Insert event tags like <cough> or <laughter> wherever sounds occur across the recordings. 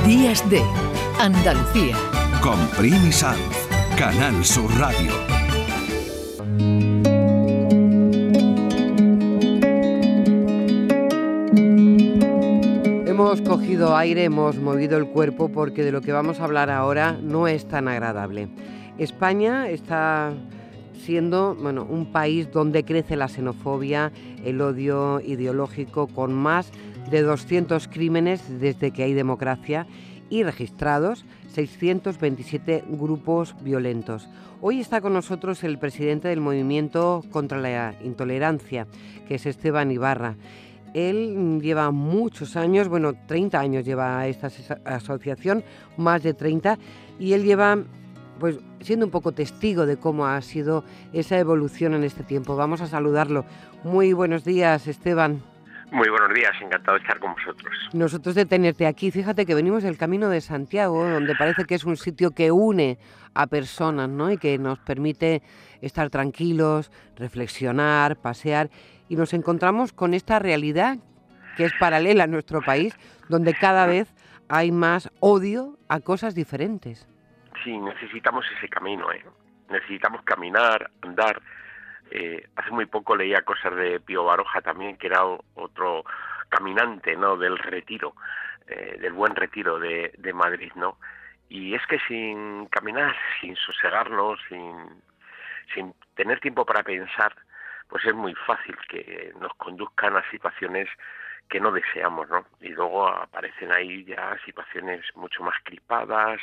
Días de Andalucía. Con Primi Sanz, Canal Sur Radio. Hemos cogido aire, hemos movido el cuerpo porque de lo que vamos a hablar ahora no es tan agradable. España está siendo bueno, un país donde crece la xenofobia, el odio ideológico, con más de 200 crímenes desde que hay democracia y registrados 627 grupos violentos. Hoy está con nosotros el presidente del Movimiento contra la Intolerancia, que es Esteban Ibarra. Él lleva muchos años, bueno, 30 años lleva esta asociación, más de 30, y él lleva pues siendo un poco testigo de cómo ha sido esa evolución en este tiempo. Vamos a saludarlo. Muy buenos días, Esteban. Muy buenos días, encantado de estar con vosotros. Nosotros de tenerte aquí. Fíjate que venimos del Camino de Santiago, donde parece que es un sitio que une a personas, ¿no? Y que nos permite estar tranquilos, reflexionar, pasear. Y nos encontramos con esta realidad que es paralela a nuestro país, donde cada vez hay más odio a cosas diferentes sí, necesitamos ese camino, ¿eh? necesitamos caminar, andar. Eh, hace muy poco leía cosas de Pío Baroja también, que era otro caminante ¿no? del retiro, eh, del buen retiro de, de Madrid, ¿no? Y es que sin caminar, sin sosegarnos, sin, sin tener tiempo para pensar, pues es muy fácil que nos conduzcan a situaciones que no deseamos, ¿no? Y luego aparecen ahí ya situaciones mucho más crispadas,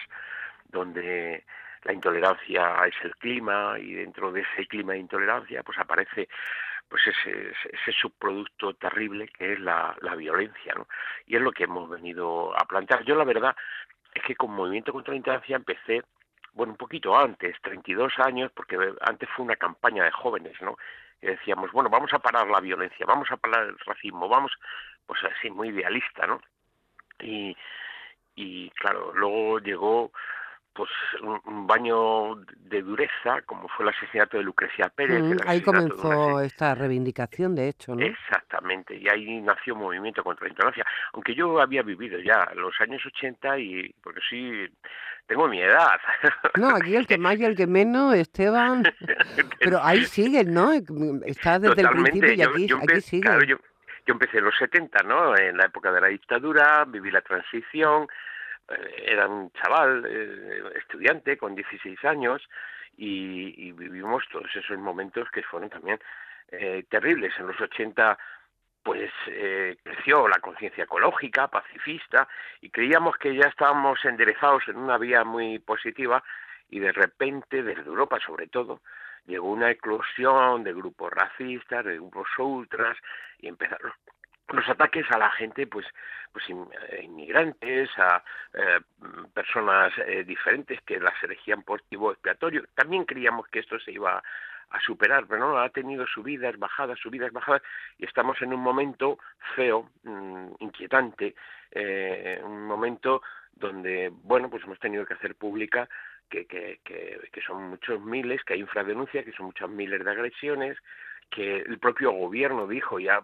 donde la intolerancia es el clima y dentro de ese clima de intolerancia pues aparece pues ese, ese, subproducto terrible que es la, la violencia ¿no? y es lo que hemos venido a plantear. Yo la verdad es que con movimiento contra la intolerancia empecé bueno un poquito antes 32 años porque antes fue una campaña de jóvenes no y decíamos bueno vamos a parar la violencia vamos a parar el racismo vamos pues así muy idealista no y y claro luego llegó pues un, baño de dureza, como fue el asesinato de Lucrecia Pérez. Mm, ahí comenzó esta reivindicación, de hecho, ¿no? Exactamente, y ahí nació Movimiento contra la Intolerancia. Aunque yo había vivido ya los años 80 y, porque sí, tengo mi edad. No, aquí el que más y el que menos, Esteban. <laughs> Pero ahí siguen, ¿no? Está desde el principio y aquí, aquí sigue. Claro, yo, yo empecé en los 70, ¿no? En la época de la dictadura, viví la transición, era un chaval, eh, estudiante con 16 años y, vivimos todos esos momentos que fueron también eh, terribles. En los 80 pues creció la conciencia ecológica, pacifista y creíamos que ya estábamos enderezados en una vía muy positiva y de repente desde Europa sobre todo llegó una eclosión de grupos racistas, de grupos ultras y empezaron los ataques a la gente, pues, pues eh, inmigrantes, a eh, personas eh, diferentes que las elegían por tipo expiatorio. También creíamos que esto se iba a superar, pero no, ha tenido subidas, bajadas, subidas, bajadas, y estamos en un momento feo, mm, inquietante, un momento donde, bueno, pues hemos tenido que hacer pública que, que, que, que son muchos miles, que hay infradenuncia, que son muchos miles de agresiones, que el propio gobierno dijo ya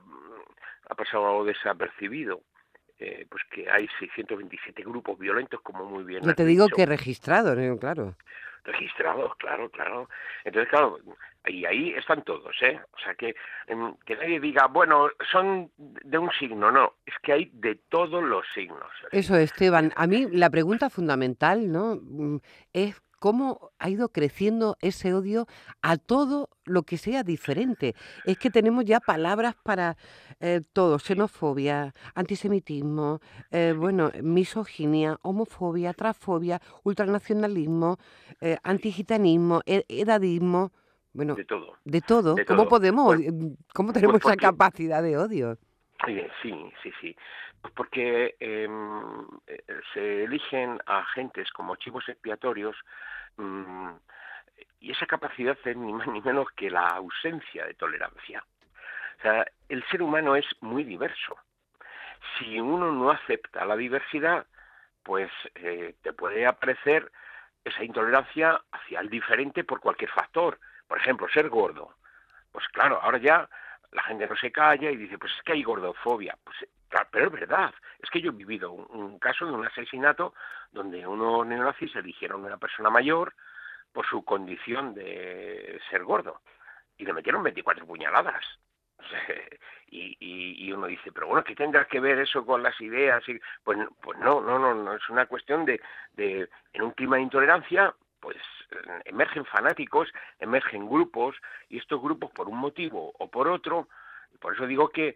ha pasado algo desapercibido. Eh, pues que hay 627 grupos violentos, como muy bien. Yo te digo que registrados, claro. Registrados, claro, claro. Entonces, claro, y ahí están todos, ¿eh? O sea, que, em, que nadie diga, bueno, son de un signo, no, es que hay de todos los signos. Eso, Esteban. A mí la pregunta fundamental, ¿no? Mm, es cómo ha ido creciendo ese odio a todo lo que sea diferente. Es que tenemos ya palabras para eh, todo, xenofobia, antisemitismo, eh, bueno, misoginia, homofobia, transfobia, ultranacionalismo, eh, antigitanismo, e, edadismo. Bueno, de todo. De todo. ¿Cómo podemos, cómo tenemos esa capacidad de odio? Sí, sí, sí. Porque em, eh, se eligen a agentes como chivos expiatorios mm, y esa capacidad es ni más ni menos que la ausencia de tolerancia. O sea, el ser humano es muy diverso. Si uno no acepta la diversidad, pues eh, te puede aparecer esa intolerancia hacia el diferente por cualquier factor. Por ejemplo, ser gordo. Pues claro, ahora ya la gente no se calla y dice, pues es que hay gordofobia. Pues, pero es verdad, es que yo he vivido un, caso de un asesinato donde unos neonazis eligieron a una persona mayor por su condición de ser gordo y le metieron 24 puñaladas. <laughs> y, y, uno dice, pero bueno, ¿qué tendrá que ver eso con las ideas? Y, pues, pues no, no, no, no, es una cuestión de, de, en un clima de intolerancia, pues emergen fanáticos, emergen grupos, y estos grupos por un motivo o por otro, por eso digo que,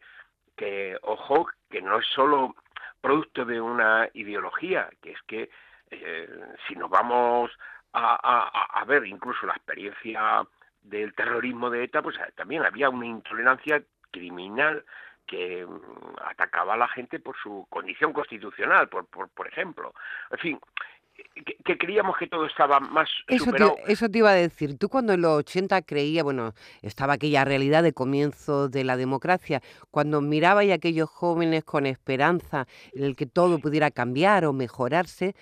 que ojo, que no es solo producto de una ideología, que es que eh, si nos vamos a, a, a ver incluso la experiencia del terrorismo de ETA, pues también había una intolerancia criminal que mm, atacaba a la gente por su condición constitucional, por, por, por ejemplo. En fin, que, creíamos que todo estaba más eso superado. Te, eso te iba a decir. Tú cuando en los 80 creía, bueno, estaba aquella realidad de comienzo de la democracia, cuando miraba a aquellos jóvenes con esperanza en el que todo pudiera cambiar o mejorarse,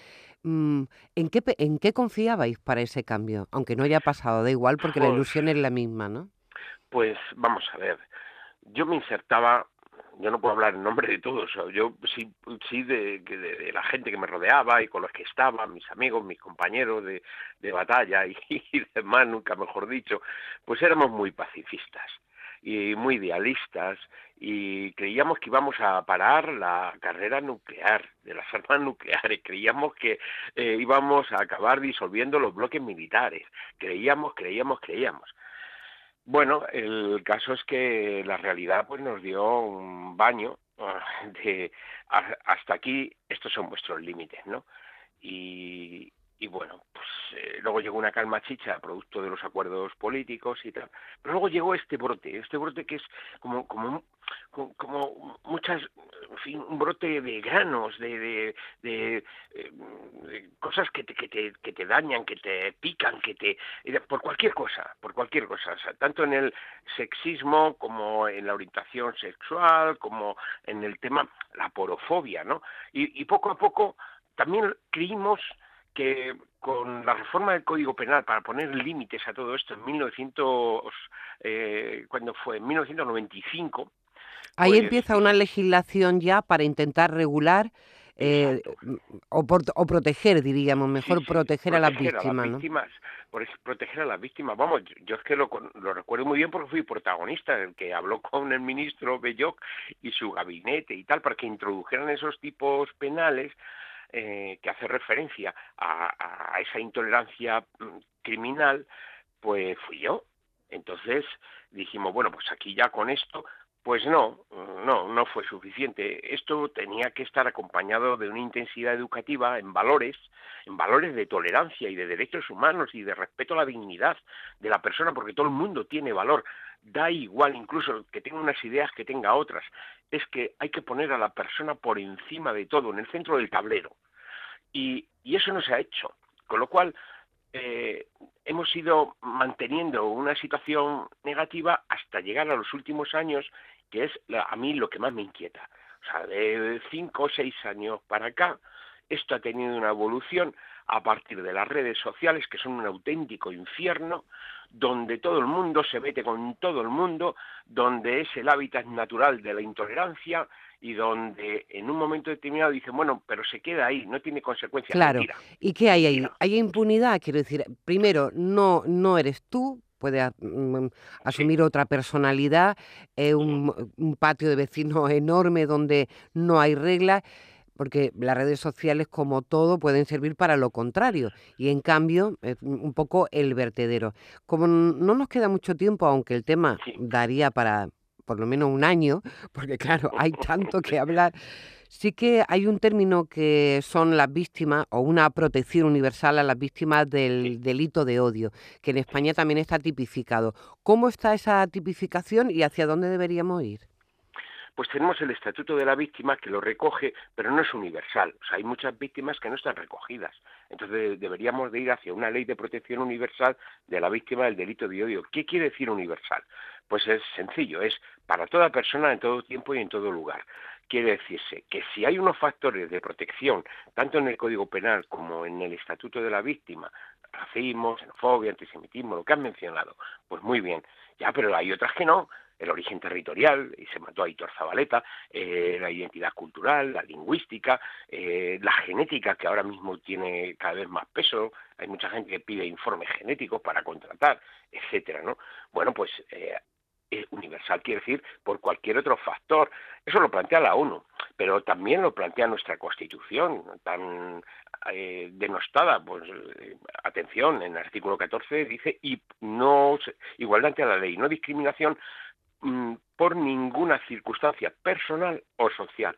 mm, ¿en qué, ¿en qué confiabais para ese cambio? Aunque no haya pasado, da igual porque la ilusión es la misma, ¿no? Pues vamos a ver, yo me insertaba yo no puedo hablar en nombre de todos, yo sí, sí de, de, la gente que me rodeaba y con los que estaba, mis amigos, mis compañeros de, de batalla <laughs> y, demás, nunca mejor dicho, pues éramos muy pacifistas y muy idealistas y creíamos que íbamos a parar la carrera nuclear de las armas nucleares, creíamos que eh, íbamos a acabar disolviendo los bloques militares, creíamos, creíamos, creíamos. Bueno, el caso es que la realidad pues nos dio un baño <laughs> de hasta aquí estos son vuestros límites, ¿no? Y, y bueno, pues eh, luego llegó una calma chicha producto de los acuerdos políticos y tal. Pero luego llegó este brote, este brote que es como, como, como muchas, en fin, un brote de granos, de, de, cosas que te, que, te, que te dañan, que te pican, que te... por cualquier cosa, por cualquier cosa, tanto en el sexismo como en la orientación sexual, como en el tema, la porofobia, ¿no? Y, y poco a poco también creímos que con la reforma del Código Penal para poner límites a todo esto en 1900, eh, cuando fue en 1995. Ahí pues empieza una legislación ya para intentar regular eh, o, o, proteger, diríamos, mejor proteger, a las víctimas. por proteger a las víctimas. Vamos, yo es que lo, lo, recuerdo muy bien porque fui protagonista, el que habló <laughs> con el ministro Belloc y su gabinete y tal, para que introdujeran esos tipos penales eh, que hace referencia a, a esa intolerancia mm, criminal, pues fui yo. Entonces dijimos, bueno, pues aquí ya con esto pues no, no, no fue suficiente. Esto tenía que estar acompañado de una intensidad educativa en valores, en valores de tolerancia y de derechos humanos y de respeto a la dignidad de la persona, porque todo el mundo tiene valor. Da igual incluso que tenga unas ideas que tenga otras. Es que hay que poner a la persona por encima de todo, en el centro del tablero. Y, y eso no se ha hecho. Con lo cual, eh, hemos ido manteniendo una situación negativa hasta llegar a los últimos años que es a mí lo que más me inquieta. O sea, de cinco o seis años para acá, esto ha tenido una evolución a partir de las redes sociales, que son un auténtico infierno, donde todo el mundo se mete con todo el mundo, donde es el hábitat natural de la intolerancia y donde en un momento determinado dicen, bueno, pero se queda ahí, no tiene consecuencias. Claro. ¿Y qué hay ahí? Hay impunidad, quiero decir, primero, no, no eres tú, puede mm, asumir otra personalidad, eh, un, un, patio de vecinos enorme donde no hay reglas, porque las redes sociales, como todo, pueden servir para lo contrario, y en cambio es un poco el vertedero. Como no nos queda mucho tiempo, aunque el tema daría para por lo menos un año, <laughs> porque claro, hay tanto que hablar. Sí que hay un término que son las víctimas o una protección universal a las víctimas del delito de odio, que en España también está tipificado. ¿Cómo está esa tipificación y hacia dónde deberíamos ir? pues tenemos el Estatuto de la Víctima que lo recoge, pero no es universal. O sea, hay muchas víctimas que no están recogidas. Entonces deberíamos de ir hacia una ley de protección universal de la víctima del delito de odio. ¿Qué quiere decir universal? Pues es sencillo, es para toda persona en todo tiempo y en todo lugar. Quiere decirse que si hay unos factores de protección, tanto en el Código Penal como en el Estatuto de la Víctima, racismo, xenofobia, antisemitismo, lo que han mencionado, pues muy bien. Ya, pero hay otras que no el origen territorial, y se mató a Hitor Zabaleta, eh, la identidad cultural, la lingüística, eh, la genética, que ahora mismo tiene cada vez más peso, hay mucha gente que pide informes genéticos para contratar, etcétera, ¿no? Bueno, pues eh, universal quiere decir por cualquier otro factor. Eso lo plantea la ONU, pero también lo plantea nuestra Constitución, tan eh, denostada. Pues eh, atención, en el artículo 14 dice y no igualdad ante la ley, no discriminación mm, por ninguna circunstancia personal o social.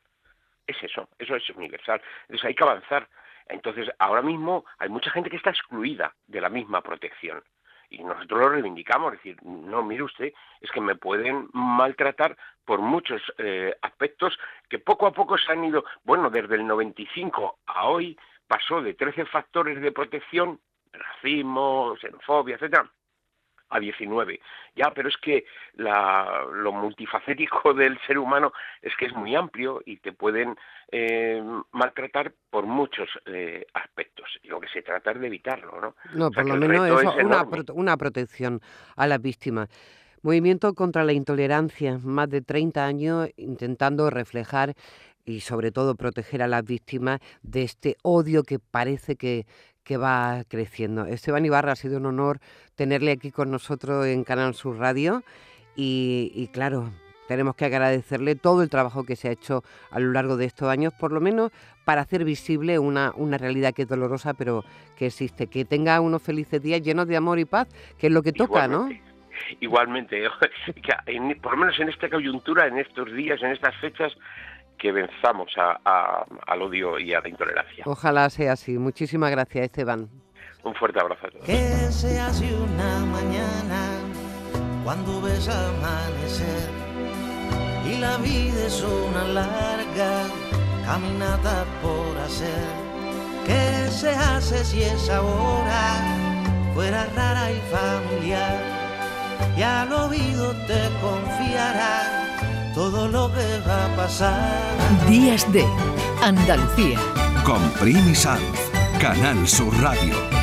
Es eso, eso es universal. Entonces hay que avanzar. Entonces ahora mismo hay mucha gente que está excluida de la misma protección y nosotros lo reivindicamos, es decir, no, mire usted, es que me pueden maltratar por muchos eh, aspectos que poco a poco se han ido, bueno, desde el 95 a hoy pasó de 13 factores de protección, racismo, xenofobia, etcétera, a 19. Ya, pero es que lo multifacético <laughs> del ser humano es que es muy amplio y te pueden eh, maltratar por muchos eh, aspectos. Y lo que se trata es de evitarlo, ¿no? No, por lo menos es una, una protección a las víctimas. Movimiento contra la intolerancia, más de 30 años intentando reflejar y sobre todo proteger a las víctimas de este odio que parece que, que va creciendo. Esteban Ibarra, ha sido un honor tenerle aquí con nosotros en Canal Sur Radio y, claro, tenemos que agradecerle todo el trabajo que se ha hecho a lo largo de estos años, por lo menos para hacer visible una, una realidad que es dolorosa, pero que existe. Que tenga unos felices días llenos de amor y paz, que es lo que toca, ¿no? Igualmente, <laughs> por lo menos en esta coyuntura, en estos días, en estas fechas, que venzamos al odio y a la intolerancia. Ojalá sea así. Muchísimas gracias, Esteban. Un fuerte abrazo a todos. Que se hace una mañana cuando ves amanecer y la vida es una larga caminata por hacer. ¿Qué se hace si esa hora fuera rara y familiar? Y al oído te confiará todo lo que va a pasar. Días de Andalucía. Con Primi Sanz, Canal Sur Radio.